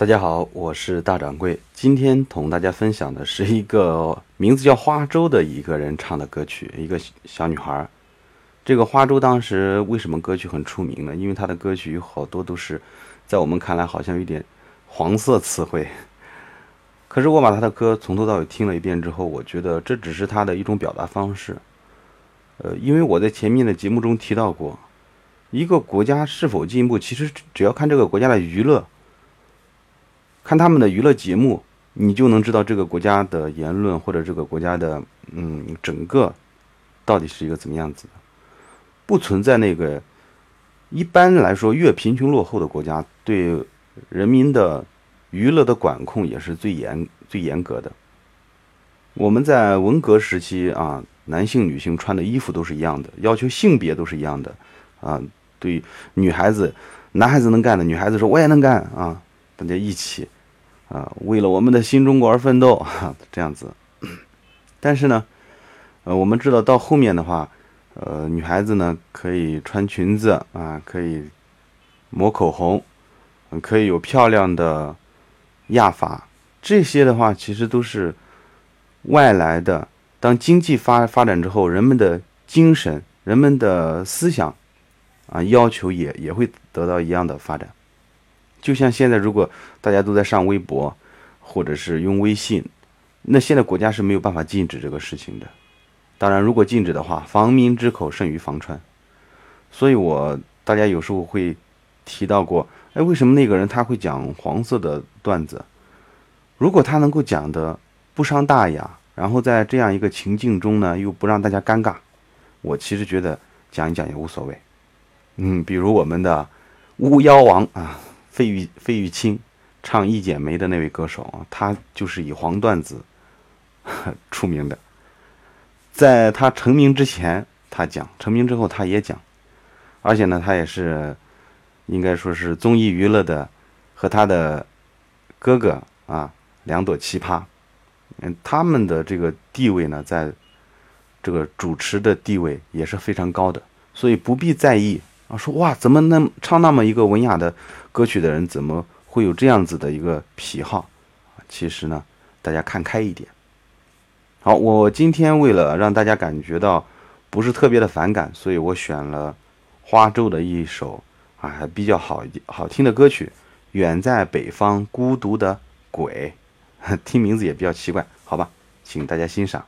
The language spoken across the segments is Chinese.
大家好，我是大掌柜。今天同大家分享的是一个名字叫花粥的一个人唱的歌曲，一个小女孩。这个花粥当时为什么歌曲很出名呢？因为她的歌曲有好多都是在我们看来好像有点黄色词汇。可是我把她的歌从头到尾听了一遍之后，我觉得这只是她的一种表达方式。呃，因为我在前面的节目中提到过，一个国家是否进步，其实只要看这个国家的娱乐。看他们的娱乐节目，你就能知道这个国家的言论或者这个国家的嗯整个到底是一个怎么样子的。不存在那个一般来说越贫穷落后的国家对人民的娱乐的管控也是最严最严格的。我们在文革时期啊，男性女性穿的衣服都是一样的，要求性别都是一样的啊。对女孩子，男孩子能干的，女孩子说我也能干啊。大家一起，啊，为了我们的新中国而奋斗，哈，这样子。但是呢，呃，我们知道到后面的话，呃，女孩子呢可以穿裙子啊，可以抹口红，可以有漂亮的亚发，这些的话其实都是外来的。当经济发发展之后，人们的精神、人们的思想啊，要求也也会得到一样的发展。就像现在，如果大家都在上微博，或者是用微信，那现在国家是没有办法禁止这个事情的。当然，如果禁止的话，防民之口胜于防川。所以我大家有时候会提到过，哎，为什么那个人他会讲黄色的段子？如果他能够讲的不伤大雅，然后在这样一个情境中呢，又不让大家尴尬，我其实觉得讲一讲也无所谓。嗯，比如我们的巫妖王啊。费玉费玉清唱《一剪梅》的那位歌手啊，他就是以黄段子 出名的。在他成名之前，他讲；成名之后，他也讲。而且呢，他也是应该说是综艺娱乐的和他的哥哥啊两朵奇葩。嗯，他们的这个地位呢，在这个主持的地位也是非常高的，所以不必在意。啊，说哇，怎么能唱那么一个文雅的歌曲的人，怎么会有这样子的一个癖好？其实呢，大家看开一点。好，我今天为了让大家感觉到不是特别的反感，所以我选了花粥的一首啊还比较好一好听的歌曲，《远在北方孤独的鬼》，听名字也比较奇怪，好吧，请大家欣赏。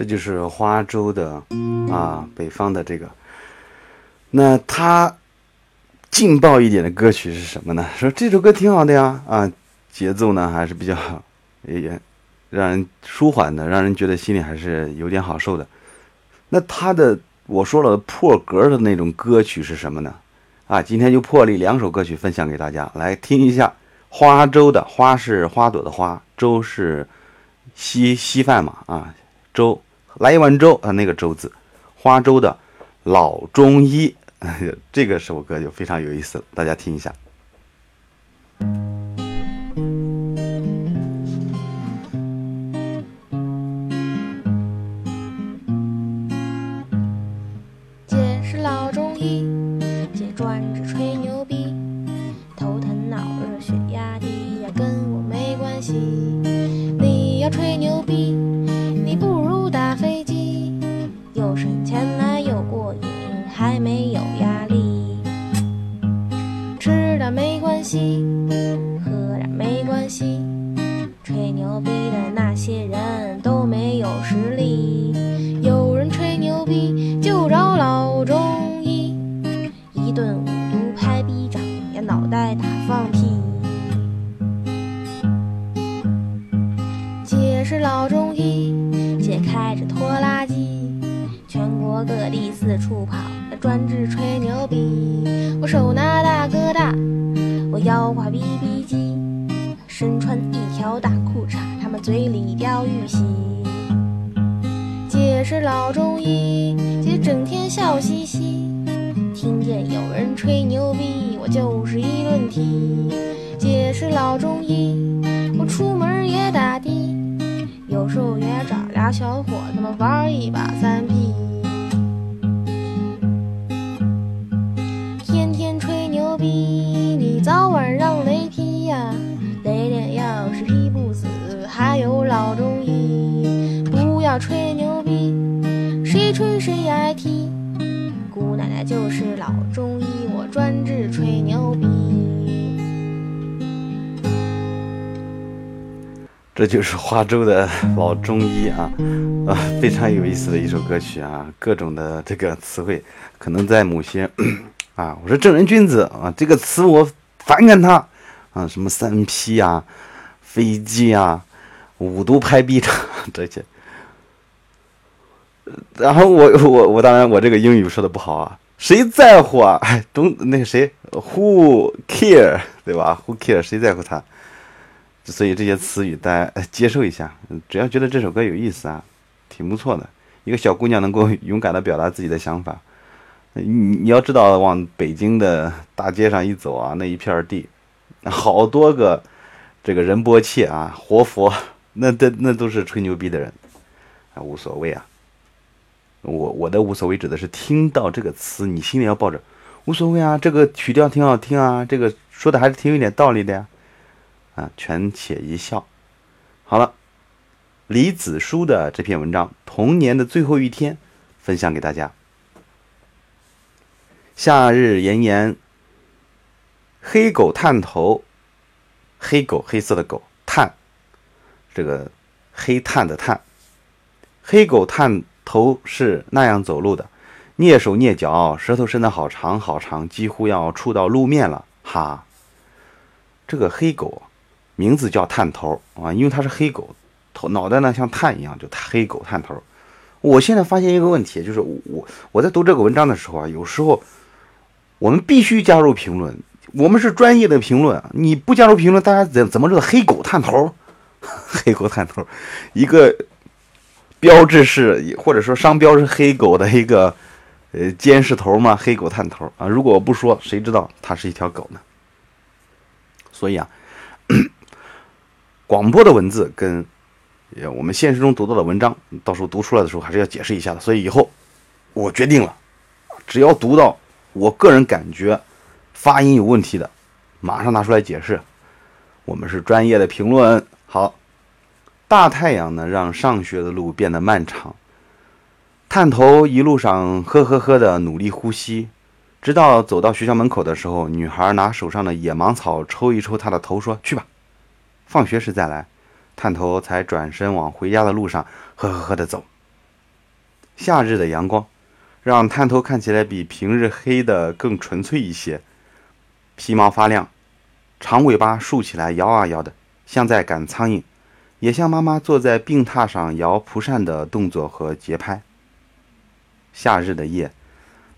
这就是花州的啊，北方的这个。那他劲爆一点的歌曲是什么呢？说这首歌挺好的呀，啊，节奏呢还是比较也让人舒缓的，让人觉得心里还是有点好受的。那他的我说了破格的那种歌曲是什么呢？啊，今天就破例两首歌曲分享给大家，来听一下。花粥的花是花朵的花，粥是稀稀饭嘛啊，粥。来一碗粥啊，那个粥字，花粥的老中医，这个首歌就非常有意思了，大家听一下。喝点没关系，吹牛逼的那些人都没有实力。有人吹牛逼就找老中医，一顿五毒拍逼掌呀，脑袋打放屁。姐是老中医，姐开着拖拉机，全国各地四处跑，专治吹牛逼。我手拿大哥大。腰挂 BB 机，身穿一条大裤衩，他们嘴里叼玉溪。姐是老中医，姐整天笑嘻嘻，听见有人吹牛逼，我就是一顿踢。姐是老中医，我出门也打的，有时候也找俩小伙子们玩一把三 P。吹牛逼，谁吹谁挨踢。姑奶奶就是老中医，我专治吹牛逼。这就是花州的老中医啊，啊，非常有意思的一首歌曲啊，各种的这个词汇，可能在某些啊，我说正人君子啊，这个词我反感他啊，什么三 P 啊，飞机啊，五毒拍逼场 这些。然后我 我我当然我这个英语说的不好啊，谁在乎啊？哎，东那个谁，Who care，对吧？Who care，谁在乎他？所以这些词语大家接受一下，只要觉得这首歌有意思啊，挺不错的。一个小姑娘能够勇敢的表达自己的想法，你你要知道，往北京的大街上一走啊，那一片地，好多个这个仁波切啊，活佛，那那那都是吹牛逼的人，啊，无所谓啊。我我的无所谓指的是听到这个词，你心里要抱着无所谓啊，这个曲调挺好听啊，这个说的还是挺有点道理的呀，啊，权且一笑。好了，李子书的这篇文章《童年的最后一天》，分享给大家。夏日炎炎，黑狗探头，黑狗黑色的狗探，这个黑炭的炭，黑狗探。头是那样走路的，蹑手蹑脚，舌头伸得好长好长，几乎要触到路面了。哈，这个黑狗名字叫探头啊，因为它是黑狗，头脑袋呢像碳一样，就黑狗探头。我现在发现一个问题，就是我我在读这个文章的时候啊，有时候我们必须加入评论，我们是专业的评论，你不加入评论，大家怎怎么知道黑狗探头？黑狗探头，一个。标志是或者说商标是黑狗的一个呃监视头嘛，黑狗探头啊。如果我不说，谁知道它是一条狗呢？所以啊，广播的文字跟我们现实中读到的文章，到时候读出来的时候还是要解释一下的。所以以后我决定了，只要读到我个人感觉发音有问题的，马上拿出来解释。我们是专业的评论，好。大太阳呢，让上学的路变得漫长。探头一路上呵呵呵的努力呼吸，直到走到学校门口的时候，女孩拿手上的野芒草抽一抽他的头，说：“去吧，放学时再来。”探头才转身往回家的路上呵呵呵的走。夏日的阳光，让探头看起来比平日黑的更纯粹一些，皮毛发亮，长尾巴竖起来摇啊摇的，像在赶苍蝇，也像妈妈坐在病榻上摇蒲扇的动作和节拍。夏日的夜，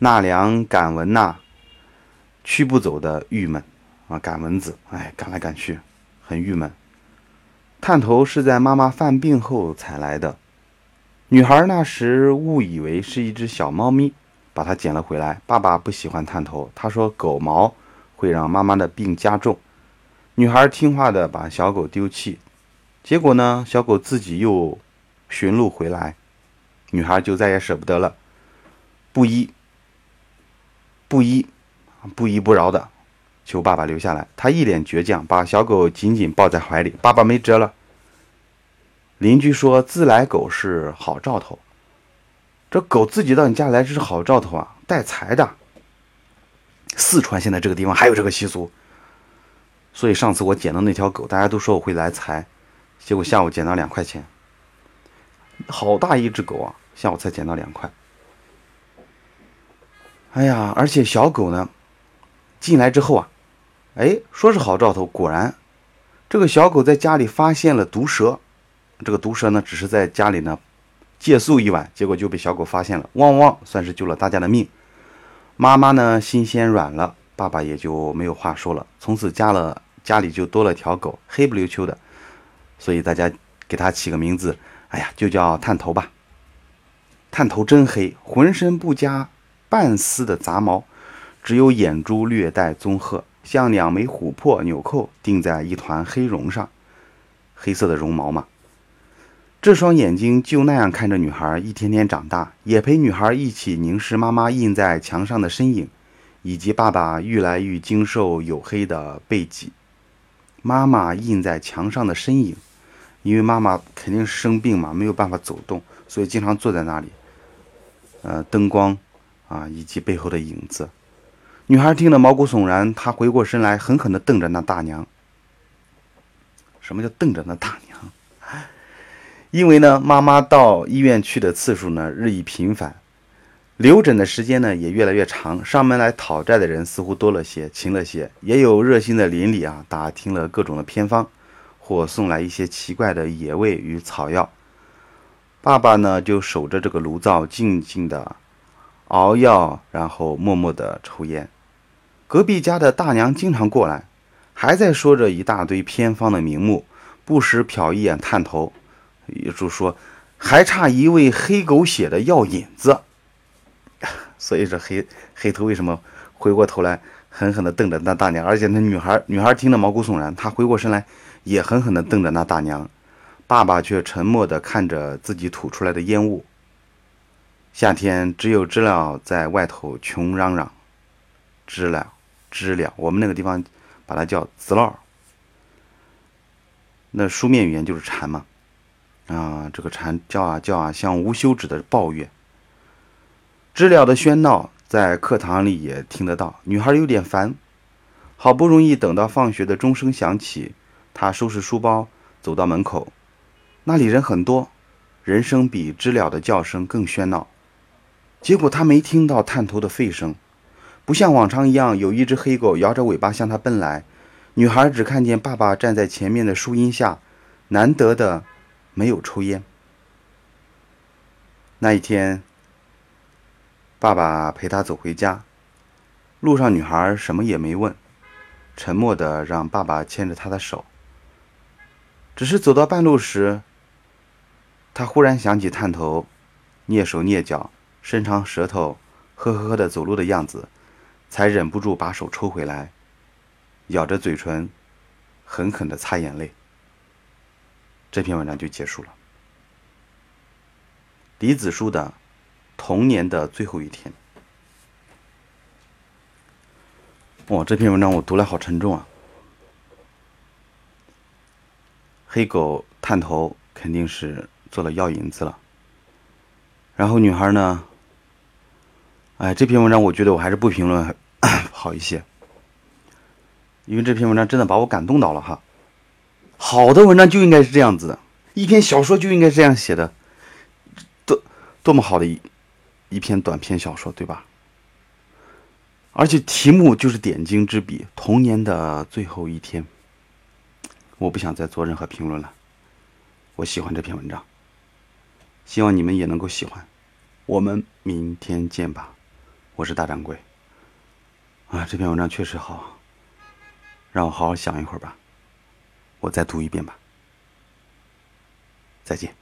纳凉赶蚊呐，驱不走的郁闷啊，赶蚊子，哎，赶来赶去，很郁闷。探头是在妈妈犯病后才来的。女孩那时误以为是一只小猫咪，把它捡了回来。爸爸不喜欢探头，他说狗毛会让妈妈的病加重。女孩听话的把小狗丢弃，结果呢，小狗自己又寻路回来，女孩就再也舍不得了，不依不依不依不饶的求爸爸留下来。她一脸倔强，把小狗紧紧抱在怀里。爸爸没辙了。邻居说：“自来狗是好兆头，这狗自己到你家来，这是好兆头啊，带财的。四川现在这个地方还有这个习俗，所以上次我捡到那条狗，大家都说我会来财，结果下午捡到两块钱，好大一只狗啊，下午才捡到两块。哎呀，而且小狗呢，进来之后啊，哎，说是好兆头，果然，这个小狗在家里发现了毒蛇。”这个毒蛇呢，只是在家里呢借宿一晚，结果就被小狗发现了，汪汪，算是救了大家的命。妈妈呢心先软了，爸爸也就没有话说了。从此家了家里就多了条狗，黑不溜秋的，所以大家给它起个名字，哎呀，就叫探头吧。探头真黑，浑身不加半丝的杂毛，只有眼珠略带棕褐，像两枚琥珀纽扣钉在一团黑绒上，黑色的绒毛嘛。这双眼睛就那样看着女孩一天天长大，也陪女孩一起凝视妈妈印在墙上的身影，以及爸爸愈来愈精瘦黝黑的背脊。妈妈印在墙上的身影，因为妈妈肯定生病嘛，没有办法走动，所以经常坐在那里。呃，灯光啊，以及背后的影子。女孩听得毛骨悚然，她回过身来，狠狠地瞪着那大娘。什么叫瞪着那大娘？因为呢，妈妈到医院去的次数呢日益频繁，留诊的时间呢也越来越长，上门来讨债的人似乎多了些，勤了些，也有热心的邻里啊打听了各种的偏方，或送来一些奇怪的野味与草药。爸爸呢就守着这个炉灶，静静的熬药，然后默默的抽烟。隔壁家的大娘经常过来，还在说着一大堆偏方的名目，不时瞟一眼探头。也就说，还差一味黑狗血的药引子，所以这黑黑头为什么回过头来狠狠地瞪着那大娘？而且那女孩女孩听得毛骨悚然，她回过身来也狠狠地瞪着那大娘。爸爸却沉默地看着自己吐出来的烟雾。夏天只有知了在外头穷嚷嚷，知了知了，我们那个地方把它叫子佬。那书面语言就是蝉嘛。啊，这个蝉叫啊叫啊，像无休止的抱怨。知了的喧闹在课堂里也听得到，女孩有点烦。好不容易等到放学的钟声响起，她收拾书包走到门口，那里人很多，人声比知了的叫声更喧闹。结果她没听到探头的吠声，不像往常一样有一只黑狗摇着尾巴向她奔来。女孩只看见爸爸站在前面的树荫下，难得的。没有抽烟。那一天，爸爸陪她走回家，路上女孩什么也没问，沉默的让爸爸牵着她的手。只是走到半路时，他忽然想起探头，蹑手蹑脚、伸长舌头、呵呵呵的走路的样子，才忍不住把手抽回来，咬着嘴唇，狠狠的擦眼泪。这篇文章就结束了。李子树的《童年的最后一天》。哇，这篇文章我读来好沉重啊！黑狗探头肯定是做了药引子了。然后女孩呢？哎，这篇文章我觉得我还是不评论 好一些，因为这篇文章真的把我感动到了哈。好的文章就应该是这样子的，一篇小说就应该是这样写的，多多么好的一一篇短篇小说，对吧？而且题目就是点睛之笔，《童年的最后一天》。我不想再做任何评论了。我喜欢这篇文章，希望你们也能够喜欢。我们明天见吧，我是大掌柜。啊，这篇文章确实好，让我好好想一会儿吧。我再读一遍吧。再见。